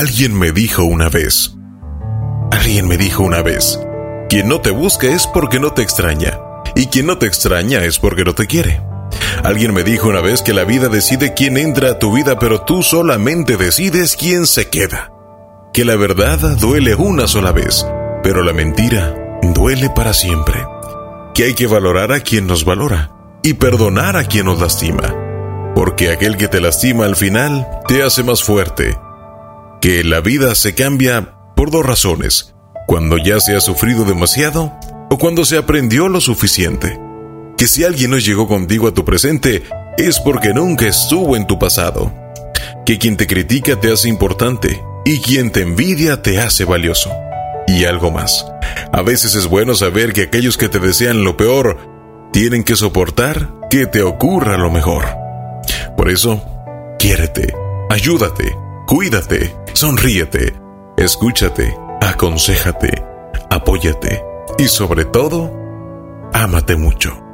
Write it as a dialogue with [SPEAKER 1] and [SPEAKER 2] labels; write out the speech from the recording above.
[SPEAKER 1] Alguien me dijo una vez, alguien me dijo una vez, quien no te busca es porque no te extraña, y quien no te extraña es porque no te quiere. Alguien me dijo una vez que la vida decide quién entra a tu vida, pero tú solamente decides quién se queda. Que la verdad duele una sola vez, pero la mentira duele para siempre. Que hay que valorar a quien nos valora y perdonar a quien nos lastima. Porque aquel que te lastima al final te hace más fuerte. Que la vida se cambia por dos razones. Cuando ya se ha sufrido demasiado o cuando se aprendió lo suficiente que si alguien no llegó contigo a tu presente es porque nunca estuvo en tu pasado, que quien te critica te hace importante y quien te envidia te hace valioso. Y algo más, a veces es bueno saber que aquellos que te desean lo peor tienen que soportar que te ocurra lo mejor. Por eso, quiérete, ayúdate, cuídate, sonríete, escúchate, aconsejate, apóyate y sobre todo, ámate mucho.